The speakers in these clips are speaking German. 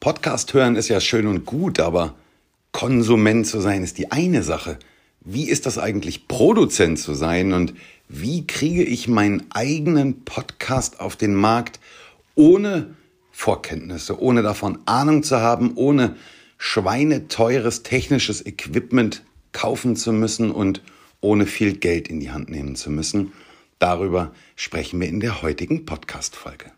Podcast hören ist ja schön und gut, aber Konsument zu sein ist die eine Sache. Wie ist das eigentlich, Produzent zu sein und wie kriege ich meinen eigenen Podcast auf den Markt ohne Vorkenntnisse, ohne davon Ahnung zu haben, ohne schweineteures technisches Equipment kaufen zu müssen und ohne viel Geld in die Hand nehmen zu müssen. Darüber sprechen wir in der heutigen Podcast-Folge.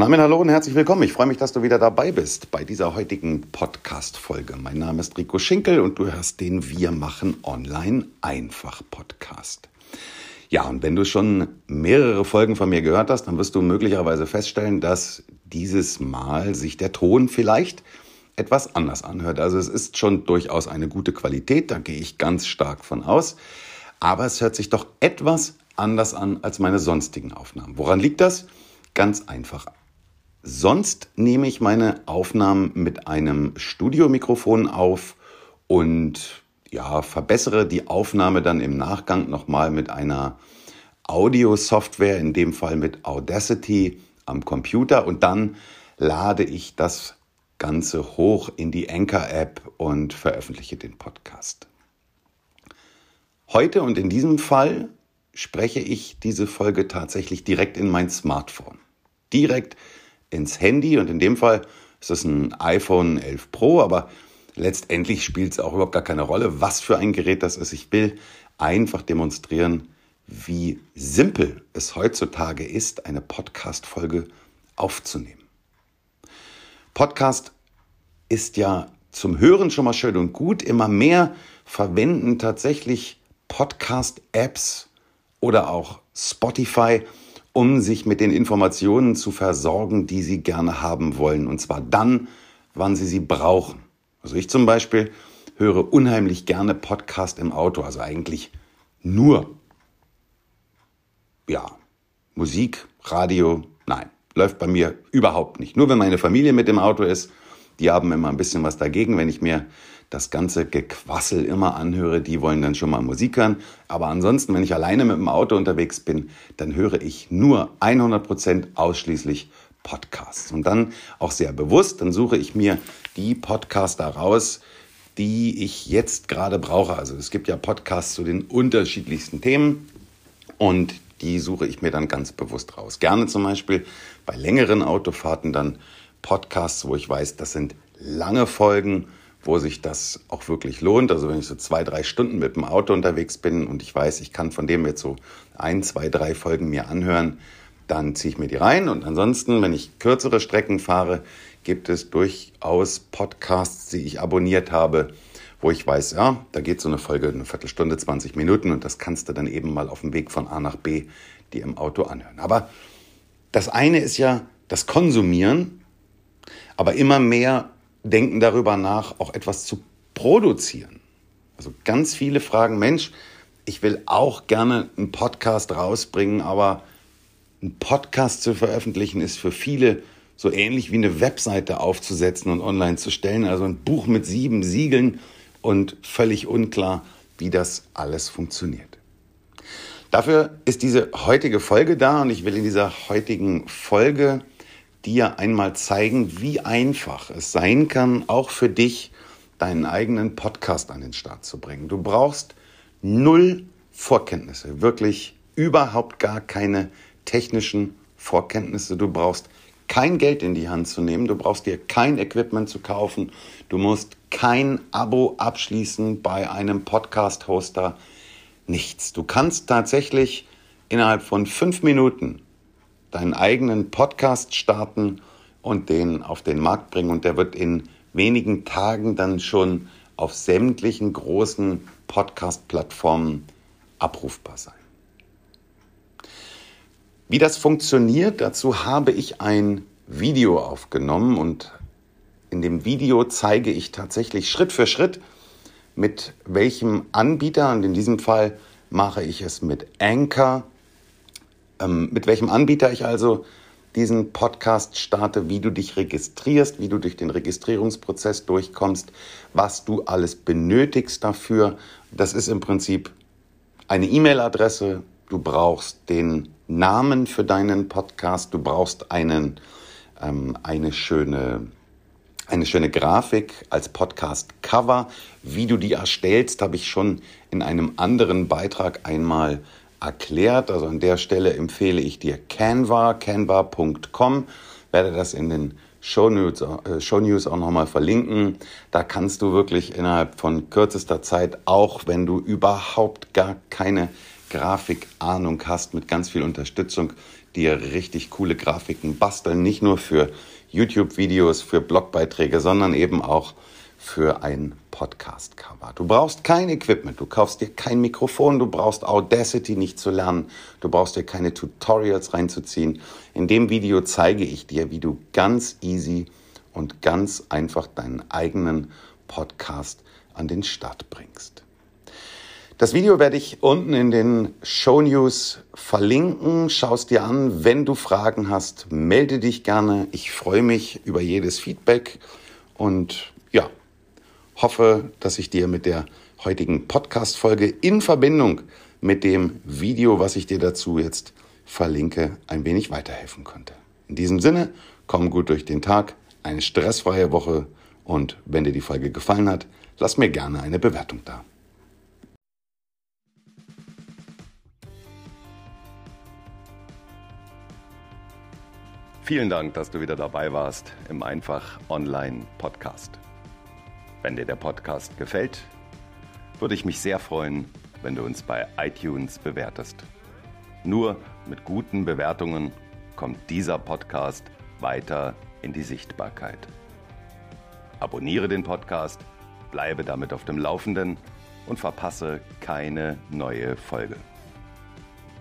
Und damit hallo und herzlich willkommen. Ich freue mich, dass du wieder dabei bist bei dieser heutigen Podcast-Folge. Mein Name ist Rico Schinkel und du hörst den Wir machen online einfach Podcast. Ja, und wenn du schon mehrere Folgen von mir gehört hast, dann wirst du möglicherweise feststellen, dass dieses Mal sich der Ton vielleicht etwas anders anhört. Also es ist schon durchaus eine gute Qualität, da gehe ich ganz stark von aus. Aber es hört sich doch etwas anders an als meine sonstigen Aufnahmen. Woran liegt das? Ganz einfach. Sonst nehme ich meine Aufnahmen mit einem Studiomikrofon auf und ja, verbessere die Aufnahme dann im Nachgang nochmal mit einer Audio-Software, in dem Fall mit Audacity am Computer und dann lade ich das Ganze hoch in die Anchor-App und veröffentliche den Podcast. Heute und in diesem Fall spreche ich diese Folge tatsächlich direkt in mein Smartphone. Direkt ins Handy und in dem Fall ist es ein iPhone 11 Pro, aber letztendlich spielt es auch überhaupt gar keine Rolle, was für ein Gerät das ist. Ich will einfach demonstrieren, wie simpel es heutzutage ist, eine Podcast-Folge aufzunehmen. Podcast ist ja zum Hören schon mal schön und gut. Immer mehr verwenden tatsächlich Podcast-Apps oder auch Spotify um sich mit den Informationen zu versorgen, die sie gerne haben wollen. Und zwar dann, wann sie sie brauchen. Also ich zum Beispiel höre unheimlich gerne Podcast im Auto, also eigentlich nur. Ja, Musik, Radio, nein, läuft bei mir überhaupt nicht. Nur wenn meine Familie mit dem Auto ist, die haben immer ein bisschen was dagegen, wenn ich mir das ganze Gequassel immer anhöre, die wollen dann schon mal Musik hören. Aber ansonsten, wenn ich alleine mit dem Auto unterwegs bin, dann höre ich nur 100 Prozent ausschließlich Podcasts. Und dann auch sehr bewusst, dann suche ich mir die Podcaster raus, die ich jetzt gerade brauche. Also es gibt ja Podcasts zu den unterschiedlichsten Themen und die suche ich mir dann ganz bewusst raus. Gerne zum Beispiel bei längeren Autofahrten dann Podcasts, wo ich weiß, das sind lange Folgen wo sich das auch wirklich lohnt. Also wenn ich so zwei, drei Stunden mit dem Auto unterwegs bin und ich weiß, ich kann von dem jetzt so ein, zwei, drei Folgen mir anhören, dann ziehe ich mir die rein. Und ansonsten, wenn ich kürzere Strecken fahre, gibt es durchaus Podcasts, die ich abonniert habe, wo ich weiß, ja, da geht so eine Folge eine Viertelstunde, 20 Minuten und das kannst du dann eben mal auf dem Weg von A nach B dir im Auto anhören. Aber das eine ist ja das Konsumieren, aber immer mehr denken darüber nach, auch etwas zu produzieren. Also ganz viele fragen, Mensch, ich will auch gerne einen Podcast rausbringen, aber einen Podcast zu veröffentlichen ist für viele so ähnlich wie eine Webseite aufzusetzen und online zu stellen. Also ein Buch mit sieben Siegeln und völlig unklar, wie das alles funktioniert. Dafür ist diese heutige Folge da und ich will in dieser heutigen Folge dir einmal zeigen, wie einfach es sein kann, auch für dich deinen eigenen Podcast an den Start zu bringen. Du brauchst null Vorkenntnisse, wirklich überhaupt gar keine technischen Vorkenntnisse. Du brauchst kein Geld in die Hand zu nehmen, du brauchst dir kein Equipment zu kaufen, du musst kein Abo abschließen bei einem Podcast-Hoster, nichts. Du kannst tatsächlich innerhalb von fünf Minuten deinen eigenen Podcast starten und den auf den Markt bringen und der wird in wenigen Tagen dann schon auf sämtlichen großen Podcast-Plattformen abrufbar sein. Wie das funktioniert, dazu habe ich ein Video aufgenommen und in dem Video zeige ich tatsächlich Schritt für Schritt, mit welchem Anbieter, und in diesem Fall mache ich es mit Anchor, ähm, mit welchem Anbieter ich also diesen Podcast starte, wie du dich registrierst, wie du durch den Registrierungsprozess durchkommst, was du alles benötigst dafür. Das ist im Prinzip eine E-Mail-Adresse, du brauchst den Namen für deinen Podcast, du brauchst einen, ähm, eine, schöne, eine schöne Grafik als Podcast-Cover. Wie du die erstellst, habe ich schon in einem anderen Beitrag einmal erklärt. Also an der Stelle empfehle ich dir Canva, canva.com, werde das in den Show News, äh, Show News auch nochmal verlinken. Da kannst du wirklich innerhalb von kürzester Zeit, auch wenn du überhaupt gar keine Grafikahnung hast, mit ganz viel Unterstützung, dir richtig coole Grafiken basteln. Nicht nur für YouTube-Videos, für Blogbeiträge, sondern eben auch für ein Podcast-Cover. Du brauchst kein Equipment, du kaufst dir kein Mikrofon, du brauchst Audacity nicht zu lernen, du brauchst dir keine Tutorials reinzuziehen. In dem Video zeige ich dir, wie du ganz easy und ganz einfach deinen eigenen Podcast an den Start bringst. Das Video werde ich unten in den Show News verlinken. Schau es dir an. Wenn du Fragen hast, melde dich gerne. Ich freue mich über jedes Feedback und ja, hoffe, dass ich dir mit der heutigen Podcast-Folge in Verbindung mit dem Video, was ich dir dazu jetzt verlinke, ein wenig weiterhelfen konnte. In diesem Sinne, komm gut durch den Tag, eine stressfreie Woche und wenn dir die Folge gefallen hat, lass mir gerne eine Bewertung da. Vielen Dank, dass du wieder dabei warst im Einfach Online Podcast. Wenn dir der Podcast gefällt, würde ich mich sehr freuen, wenn du uns bei iTunes bewertest. Nur mit guten Bewertungen kommt dieser Podcast weiter in die Sichtbarkeit. Abonniere den Podcast, bleibe damit auf dem Laufenden und verpasse keine neue Folge.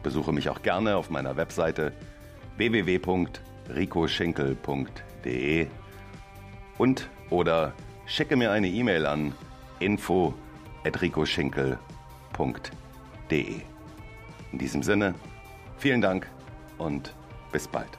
Besuche mich auch gerne auf meiner Webseite www.podcast.com ricoschinkel.de und oder schicke mir eine E-Mail an info@ricoschinkel.de. In diesem Sinne, vielen Dank und bis bald.